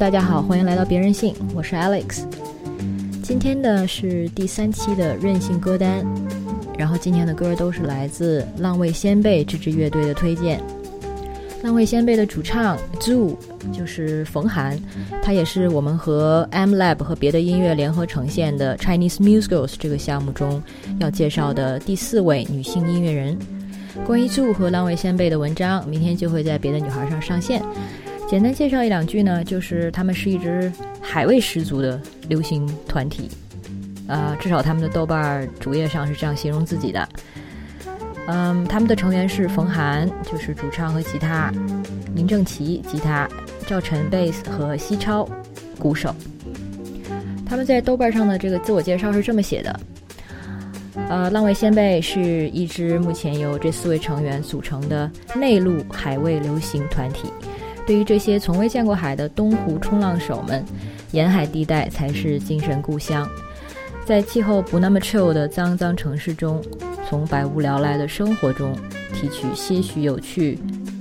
大家好，欢迎来到别任性，我是 Alex。今天的是第三期的任性歌单，然后今天的歌都是来自浪味仙贝这支乐队的推荐。浪味仙贝的主唱 Zoo 就是冯涵，他也是我们和 M Lab 和别的音乐联合呈现的 Chinese Musicals 这个项目中要介绍的第四位女性音乐人。关于 Zoo 和浪味仙贝的文章，明天就会在别的女孩上上线。简单介绍一两句呢，就是他们是一支海味十足的流行团体，呃，至少他们的豆瓣主页上是这样形容自己的。嗯，他们的成员是冯涵，就是主唱和吉他；林正奇吉他，赵晨贝斯和西超鼓手。他们在豆瓣上的这个自我介绍是这么写的：呃，浪味仙贝是一支目前由这四位成员组成的内陆海味流行团体。对于这些从未见过海的东湖冲浪手们，沿海地带才是精神故乡。在气候不那么 chill 的脏脏城市中，从百无聊赖的生活中提取些许有趣，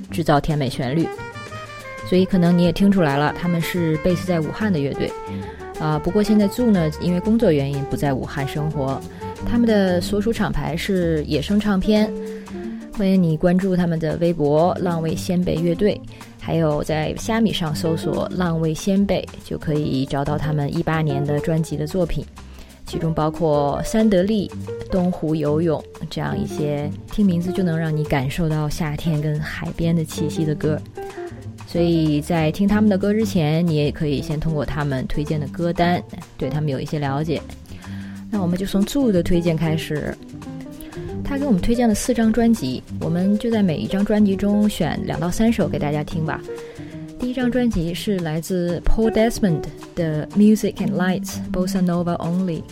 制造甜美旋律。所以可能你也听出来了，他们是 base 在武汉的乐队。啊，不过现在 Zoo 呢，因为工作原因不在武汉生活。他们的所属厂牌是野生唱片。欢迎你关注他们的微博“浪味仙贝乐队”。还有在虾米上搜索“浪味仙贝”，就可以找到他们一八年的专辑的作品，其中包括《三得利》《东湖游泳》这样一些听名字就能让你感受到夏天跟海边的气息的歌。所以在听他们的歌之前，你也可以先通过他们推荐的歌单对他们有一些了解。那我们就从 Zoo 的推荐开始。他给我们推荐了四张专辑，我们就在每一张专辑中选两到三首给大家听吧。第一张专辑是来自 Paul Desmond 的 Music and Lights Bossa Nova Only。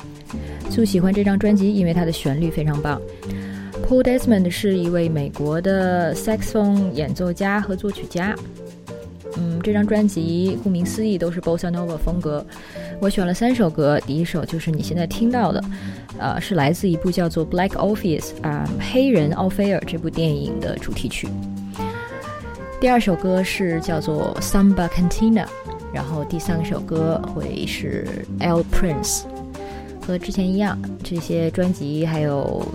就喜欢这张专辑，因为它的旋律非常棒。Paul Desmond 是一位美国的 saxophone 演奏家和作曲家。嗯，这张专辑顾名思义都是 Bossa Nova 风格。我选了三首歌，第一首就是你现在听到的，呃，是来自一部叫做《Black Office》啊，黑人奥菲尔这部电影的主题曲。第二首歌是叫做《Samba Cantina》，然后第三首歌会是《L Prince》。和之前一样，这些专辑还有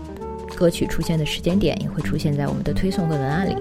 歌曲出现的时间点也会出现在我们的推送和文案里。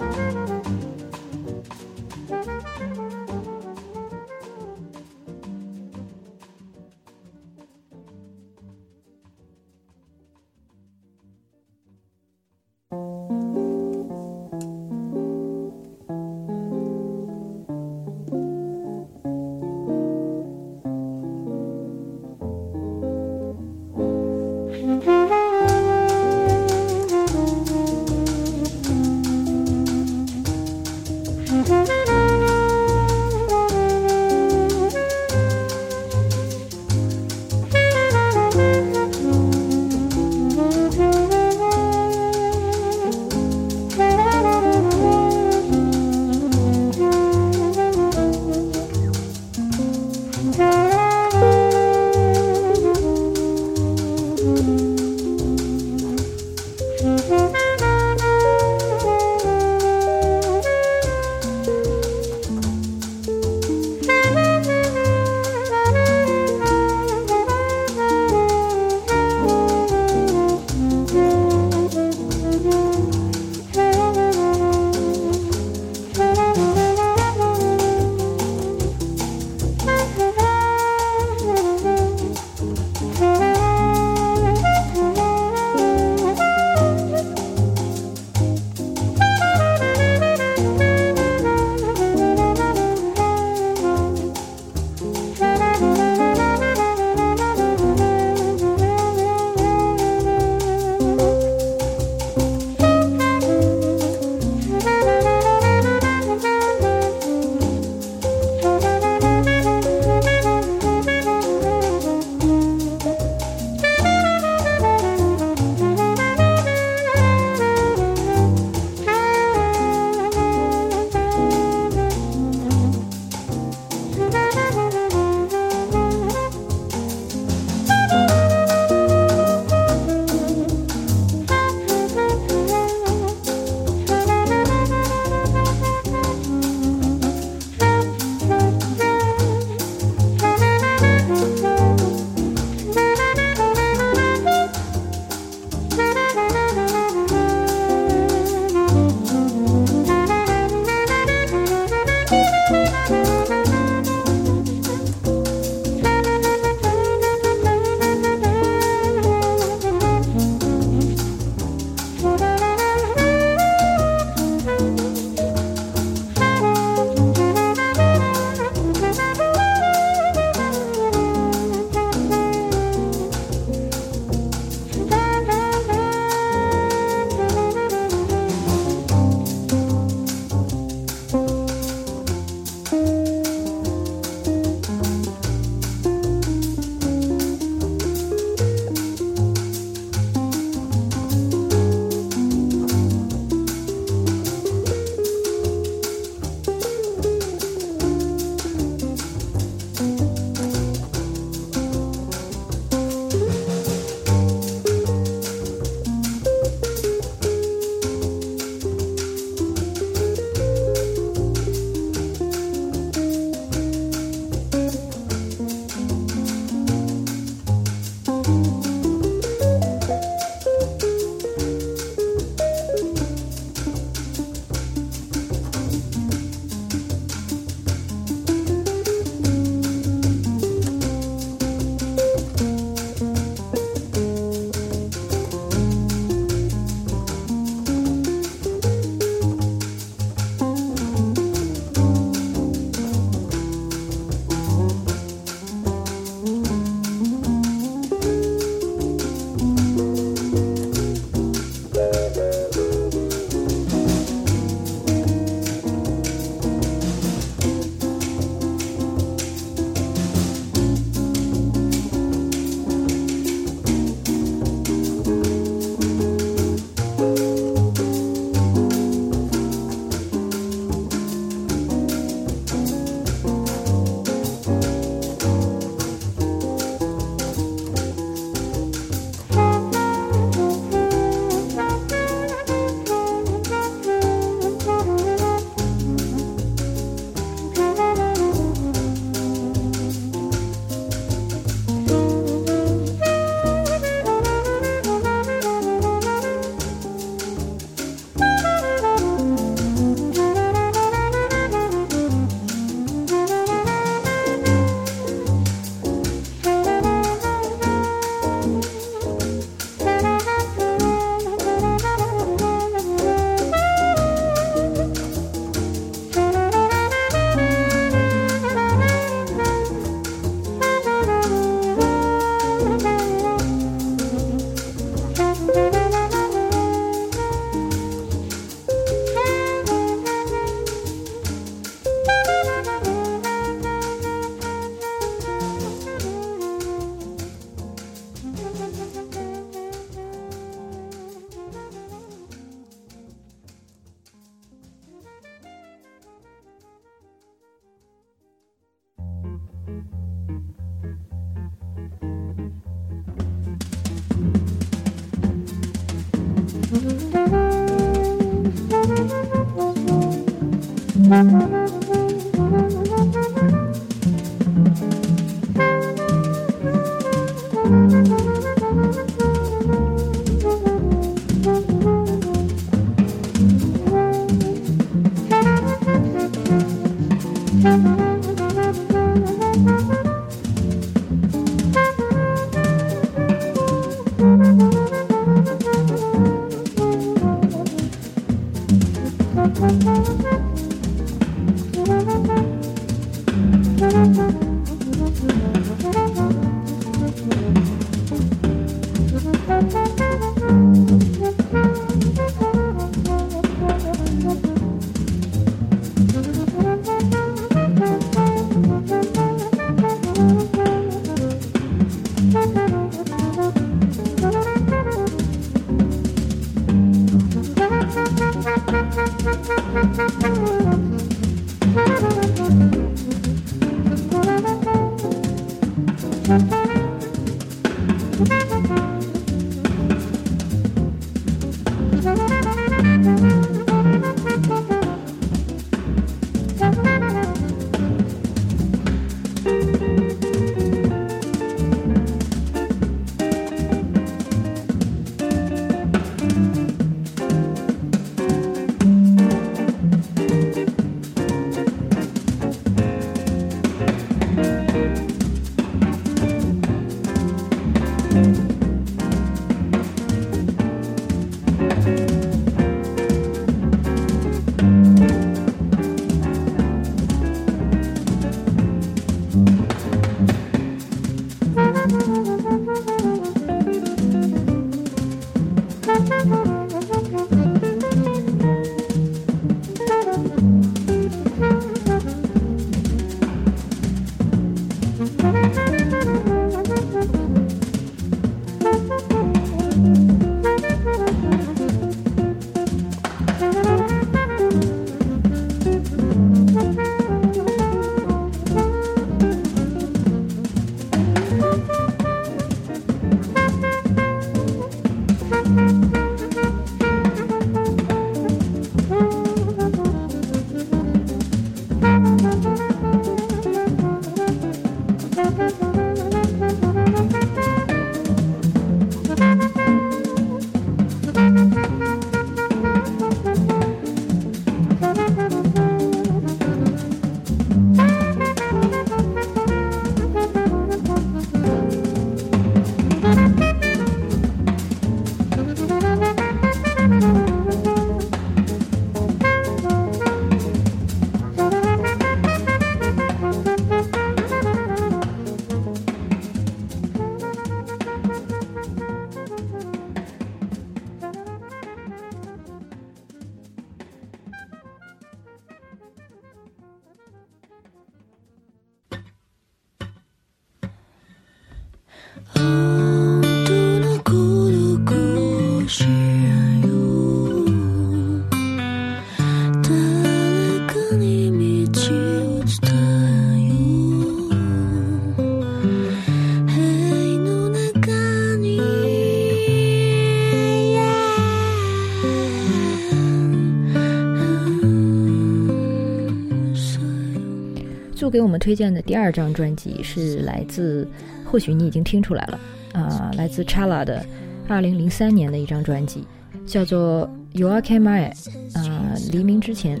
就给我们推荐的第二张专辑是来自，或许你已经听出来了，啊，来自 Chala 的二零零三年的一张专辑，叫做 You Are Can My，啊，黎明之前。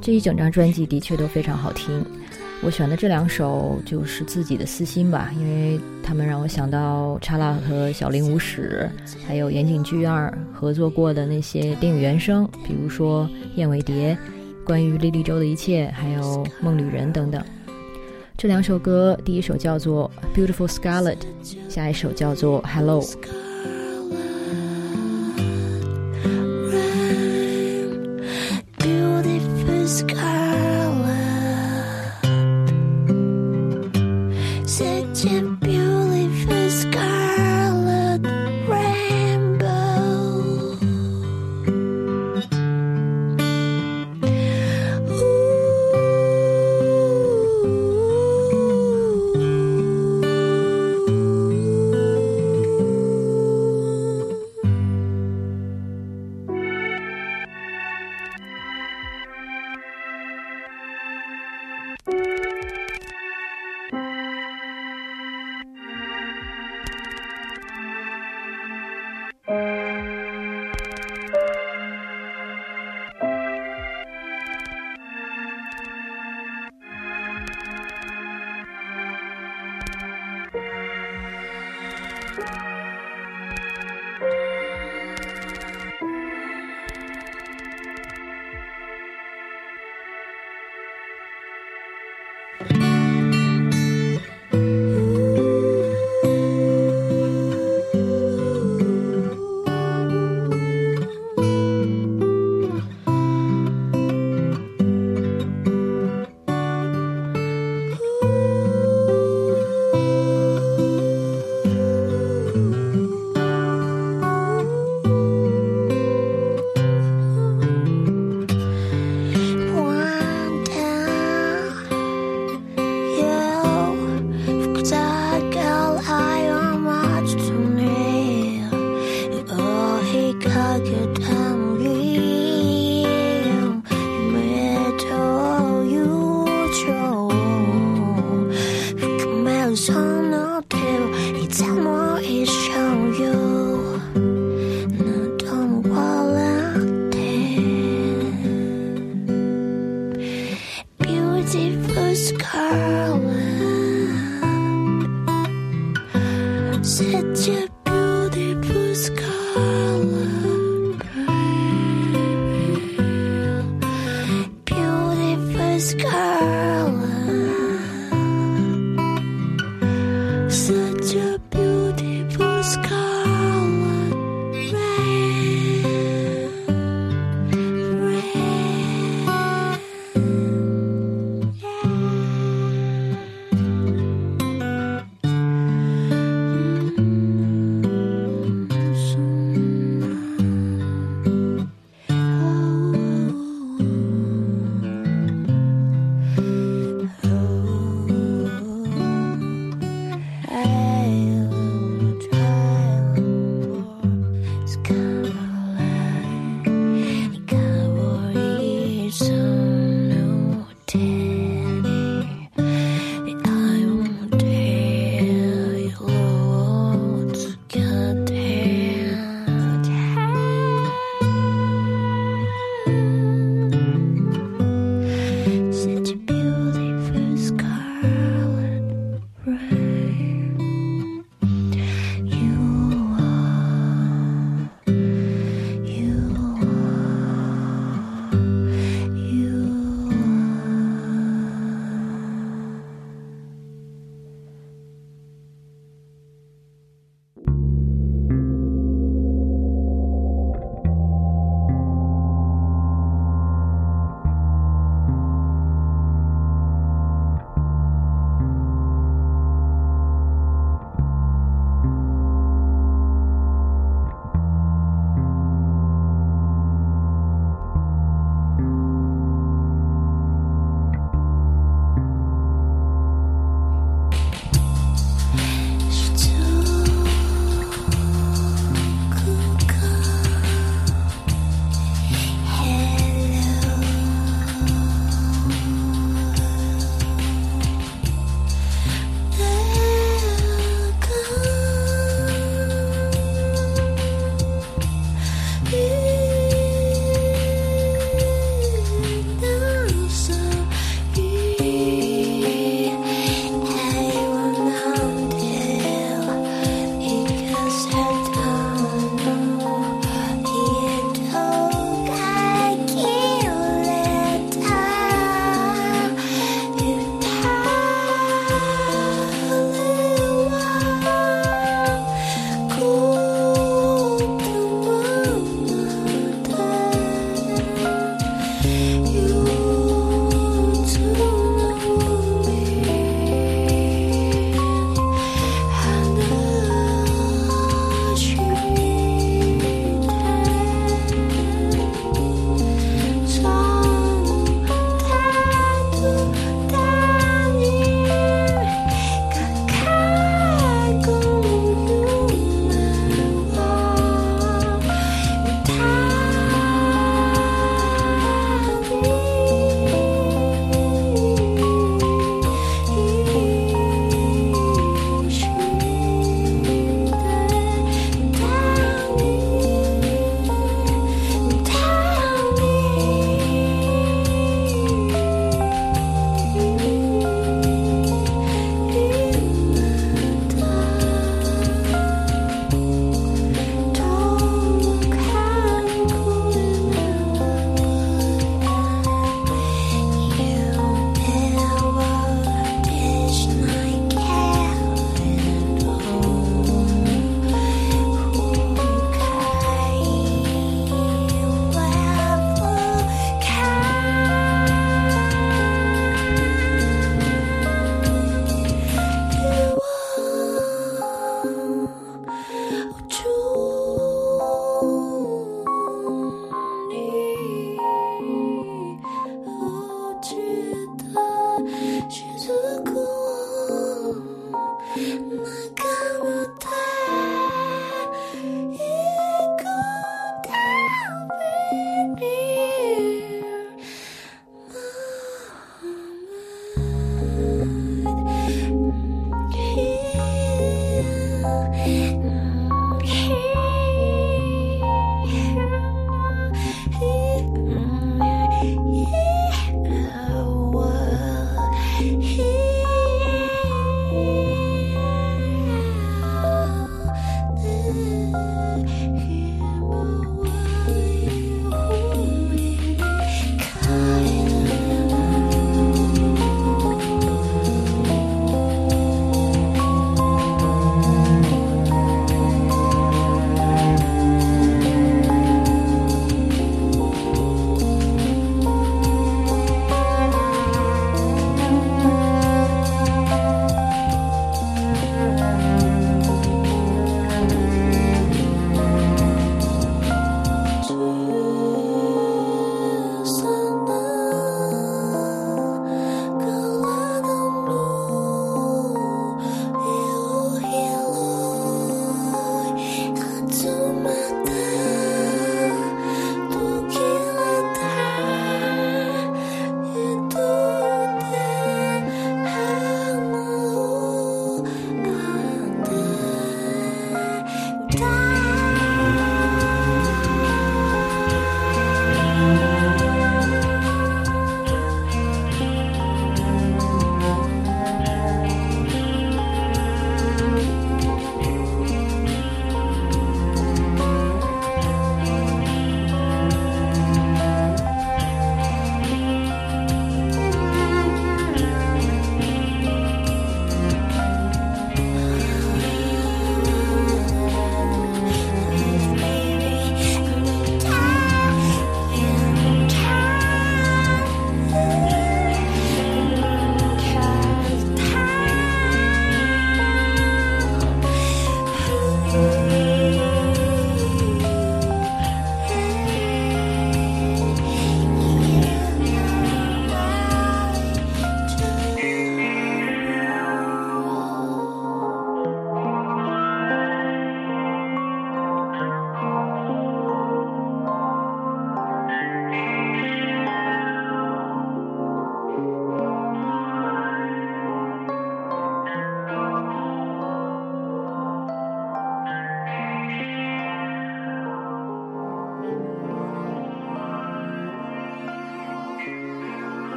这一整张专辑的确都非常好听，我选的这两首就是自己的私心吧，因为他们让我想到 Chala 和小林武史，还有岩井俊二合作过的那些电影原声，比如说《燕尾蝶》。关于莉莉周的一切，还有梦旅人等等，这两首歌，第一首叫做《Beautiful Scarlet》，下一首叫做《Hello》。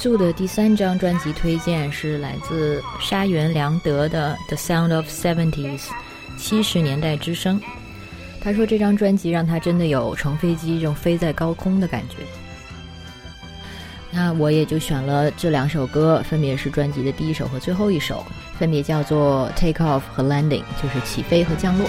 做的第三张专辑推荐是来自沙原良德的《The Sound of Seventies》七十年代之声。他说这张专辑让他真的有乘飞机这种飞在高空的感觉。那我也就选了这两首歌，分别是专辑的第一首和最后一首，分别叫做《Take Off》和《Landing》，就是起飞和降落。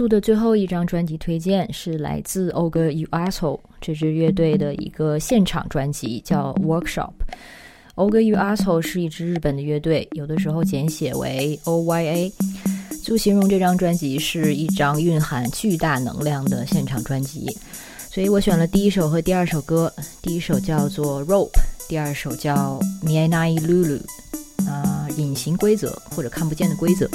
做的最后一张专辑推荐是来自 Oga Uaso 这支乐队的一个现场专辑，叫 Workshop。Oga Uaso 是一支日本的乐队，有的时候简写为 OYA，就形容这张专辑是一张蕴含巨大能量的现场专辑。所以我选了第一首和第二首歌，第一首叫做 Rope，第二首叫 Mianai Lulu，啊，隐形规则或者看不见的规则。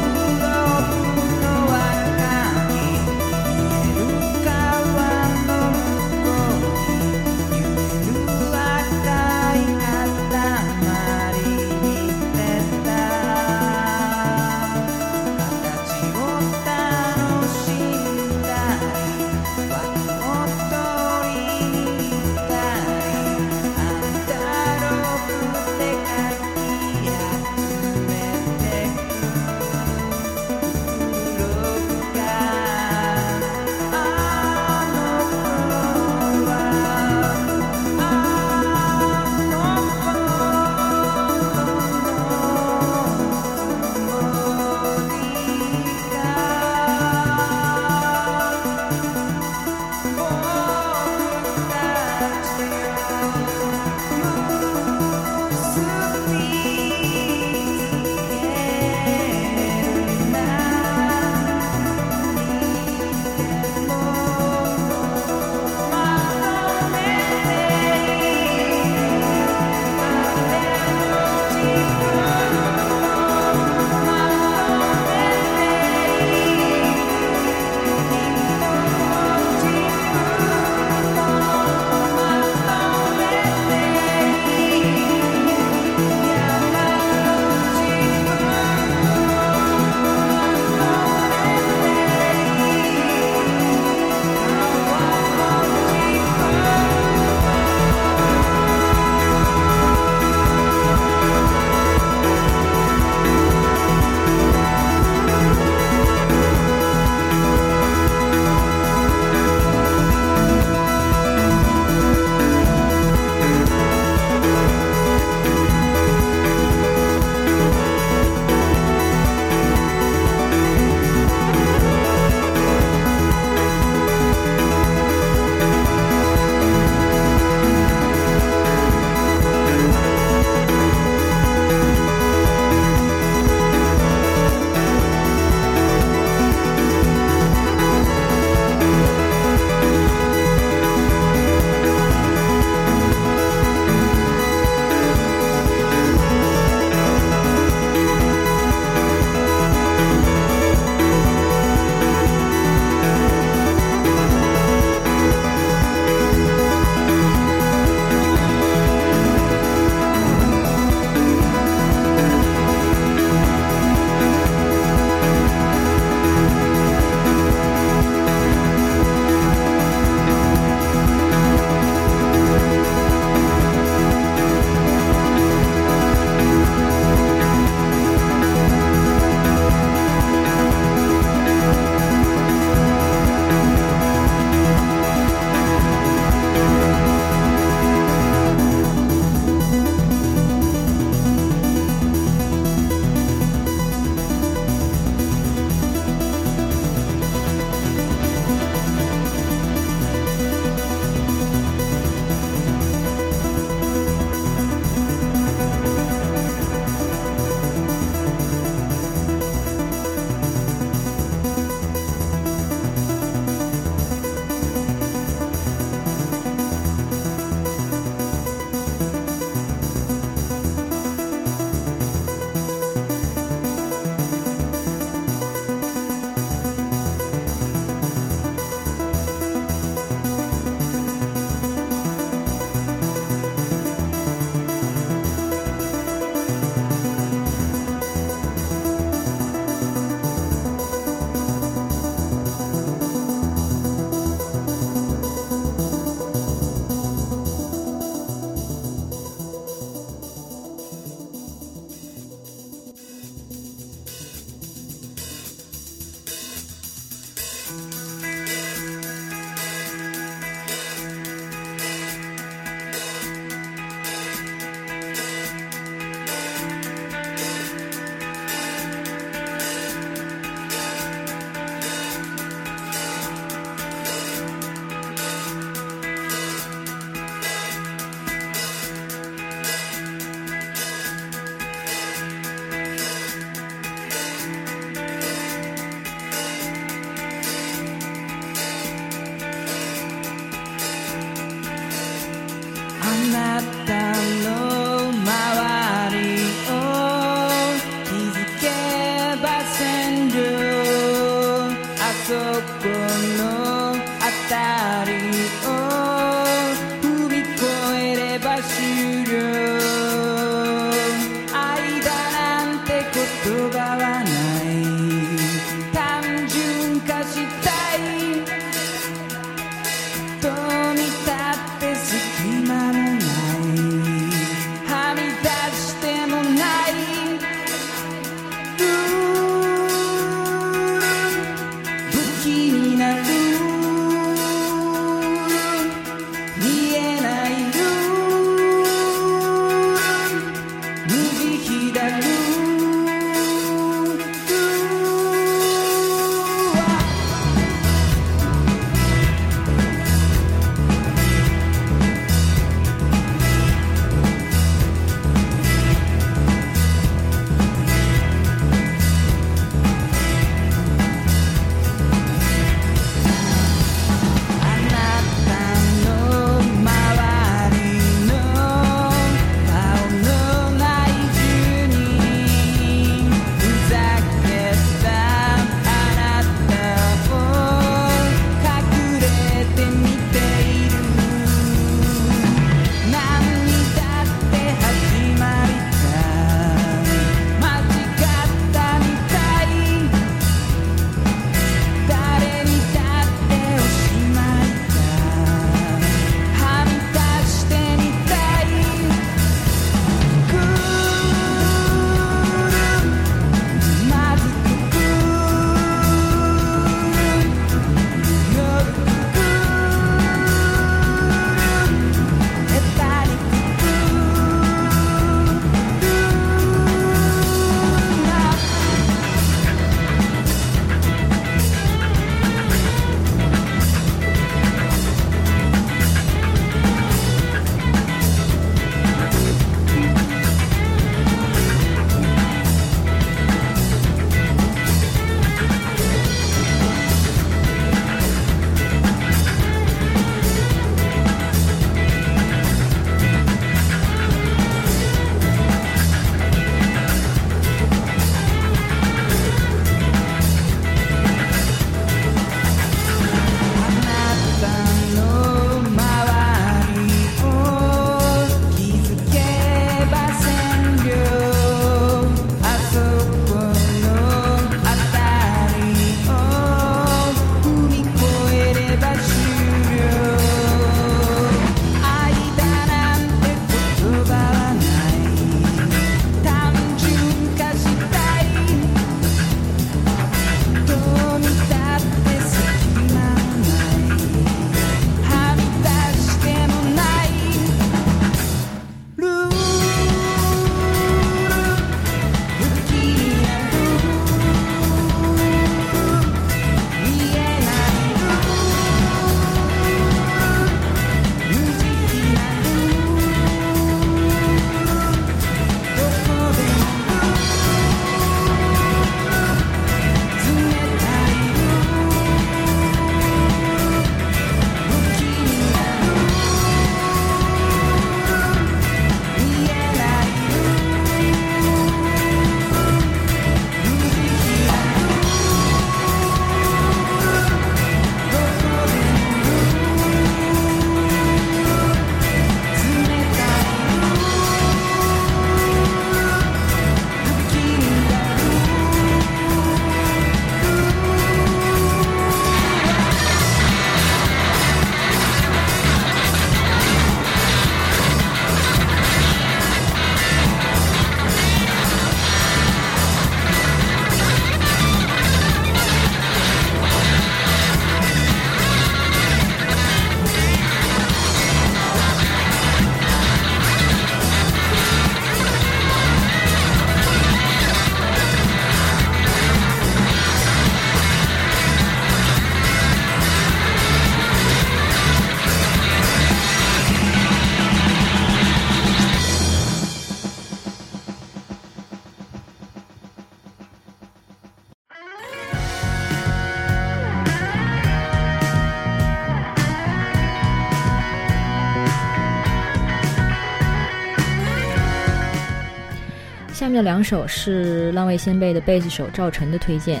这两首是浪味仙贝的贝斯手赵晨的推荐，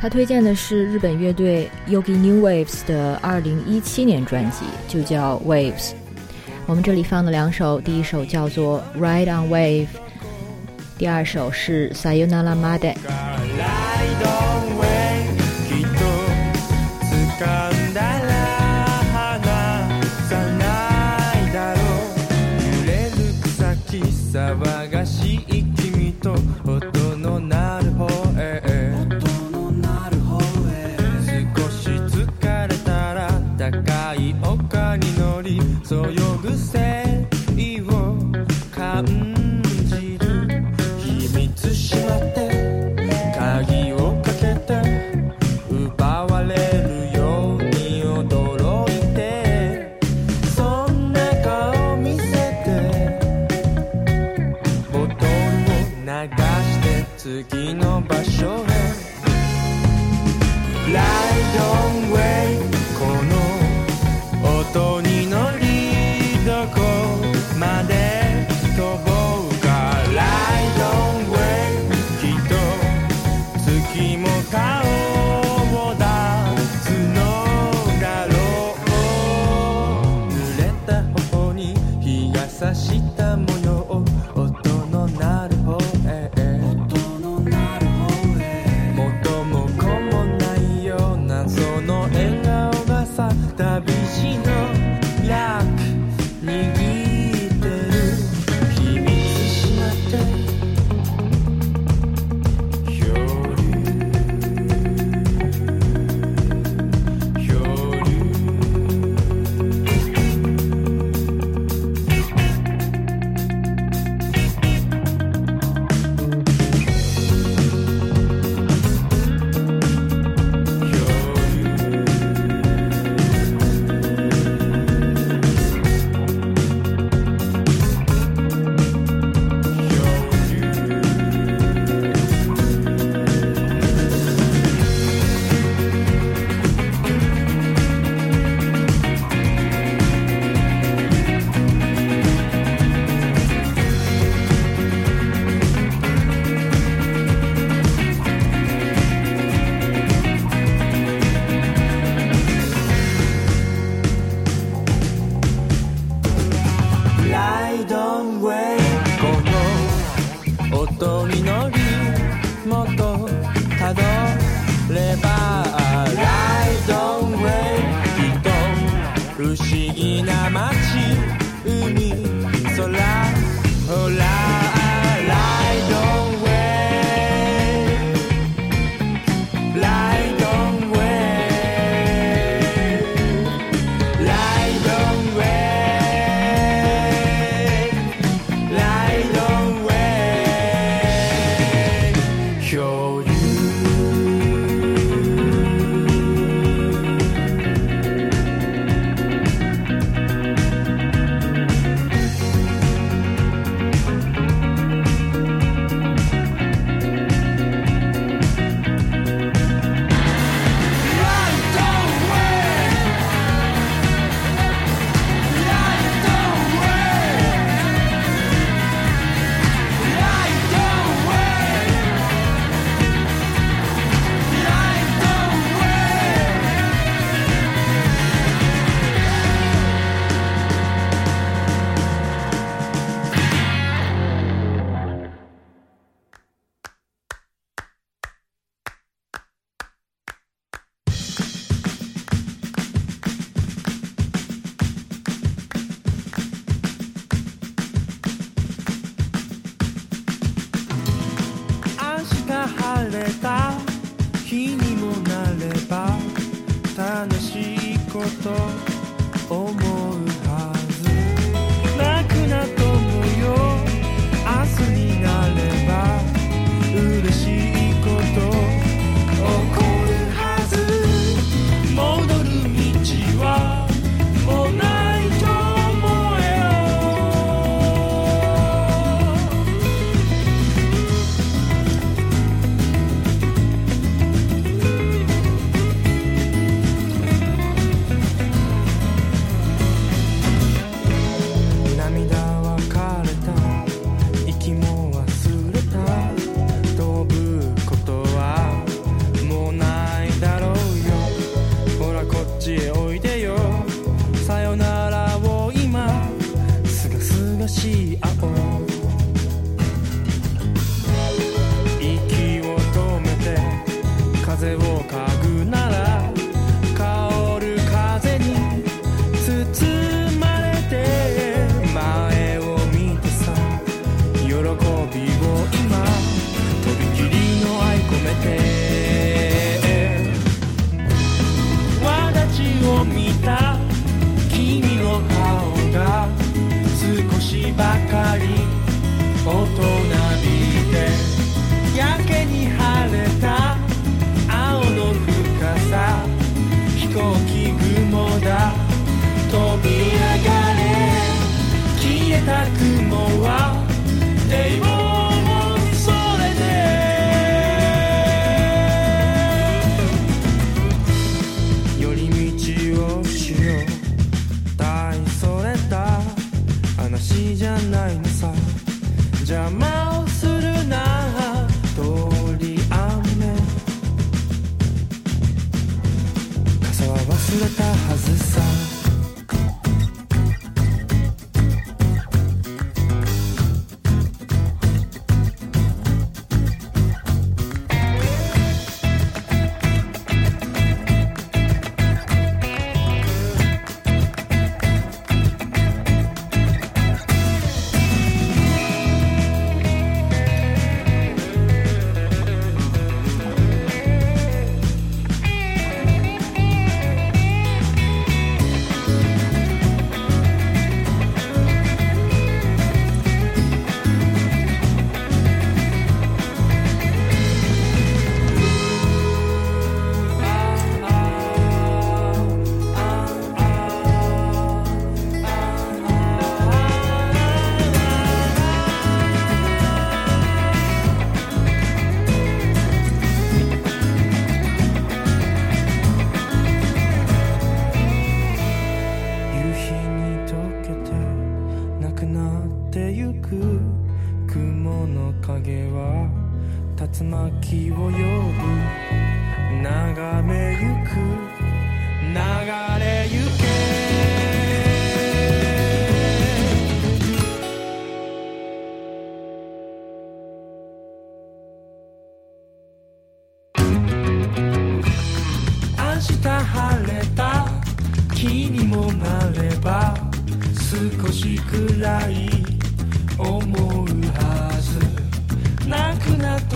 他推荐的是日本乐队 Yogi New Waves 的二零一七年专辑，就叫 Waves。我们这里放的两首，第一首叫做 Ride on Wave，第二首是 Sayonara Mad。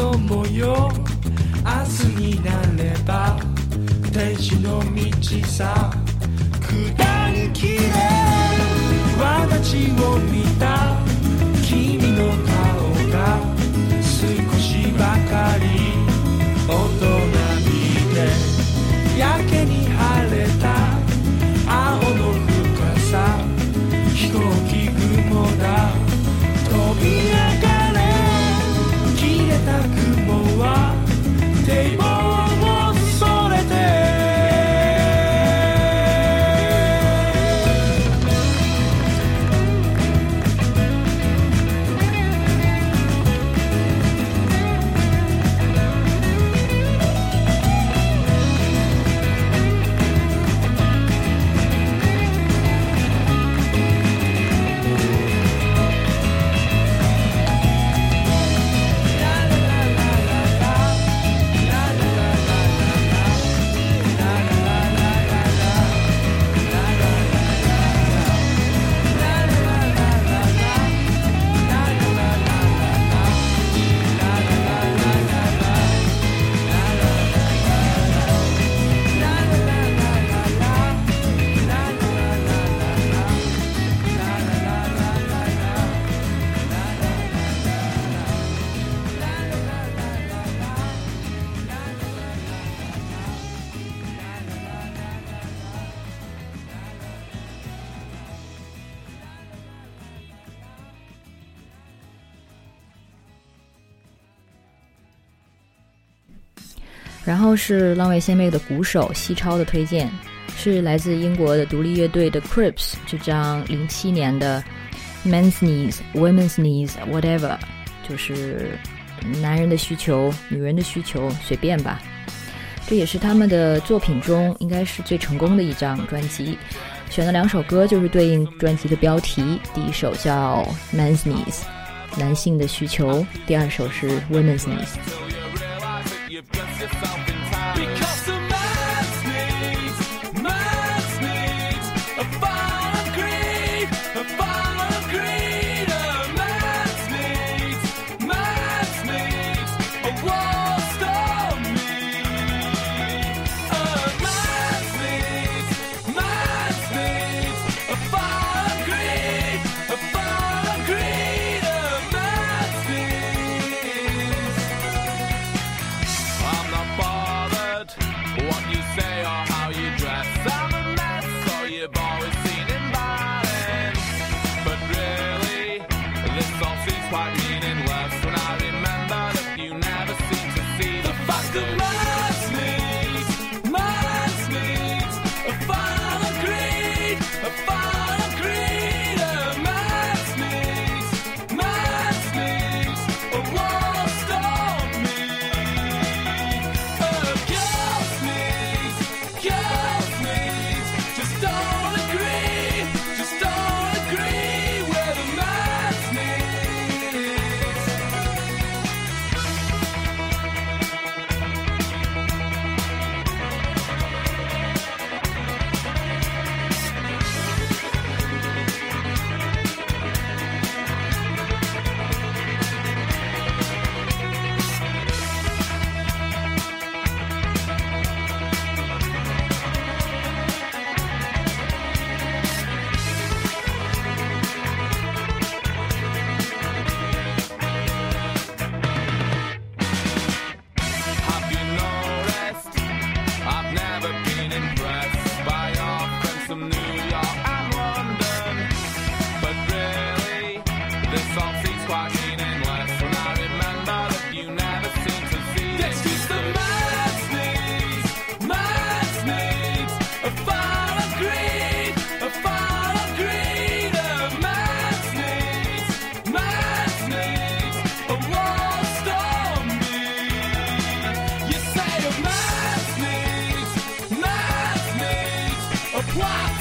くな友よ。明日になれば天使の道さ。下りきれ私を見た。君の顔が少しばかり。踊る然后是浪味仙妹的鼓手西超的推荐，是来自英国的独立乐队的 Crips 这张零七年的 Men's Needs, Women's Needs, Whatever，就是男人的需求、女人的需求，随便吧。这也是他们的作品中应该是最成功的一张专辑。选了两首歌就是对应专辑的标题，第一首叫 Men's Needs，男性的需求；第二首是 Women's Needs。Because of me.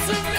To me?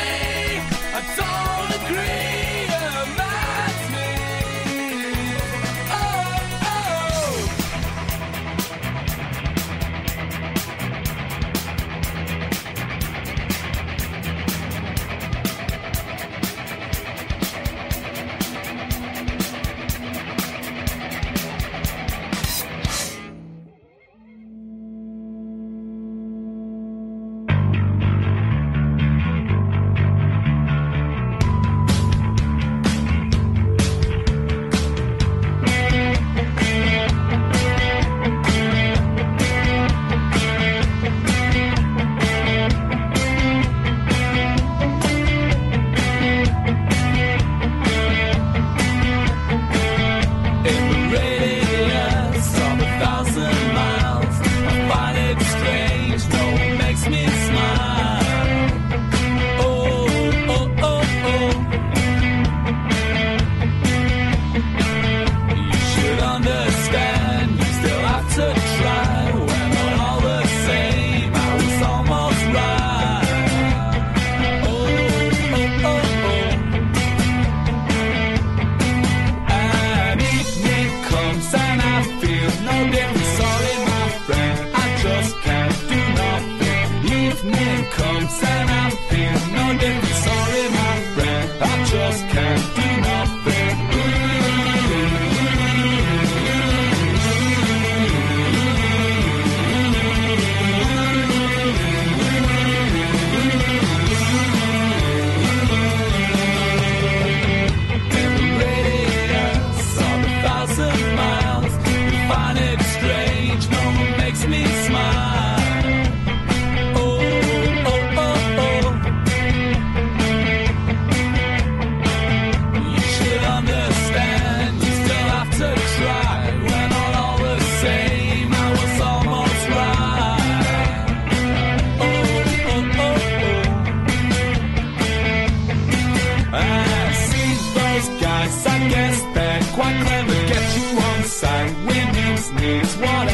It's one.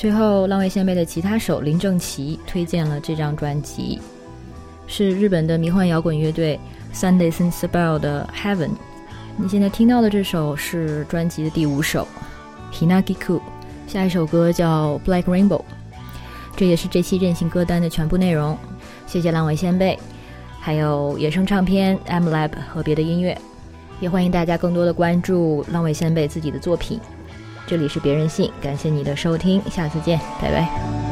最后，浪味仙贝的吉他手林正奇推荐了这张专辑，是日本的迷幻摇滚乐队 Sunday Sensible 的 Heaven。你现在听到的这首是专辑的第五首 Hinagiku，下一首歌叫 Black Rainbow。这也是这期任性歌单的全部内容。谢谢浪味仙贝，还有野生唱片 M Lab 和别的音乐，也欢迎大家更多的关注浪味仙贝自己的作品。这里是别人信，感谢你的收听，下次见，拜拜。